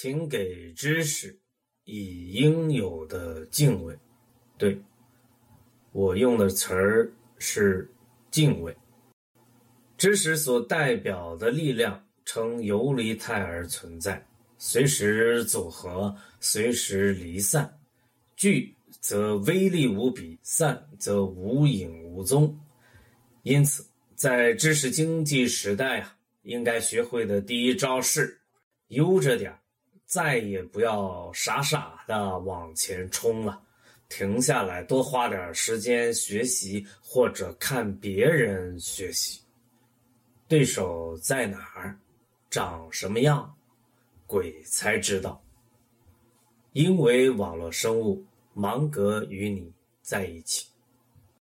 请给知识以应有的敬畏。对，我用的词儿是敬畏。知识所代表的力量呈游离态而存在，随时组合，随时离散。聚则威力无比，散则无影无踪。因此，在知识经济时代啊，应该学会的第一招是悠着点再也不要傻傻的往前冲了，停下来，多花点时间学习或者看别人学习。对手在哪儿，长什么样，鬼才知道。因为网络生物，芒格与你在一起。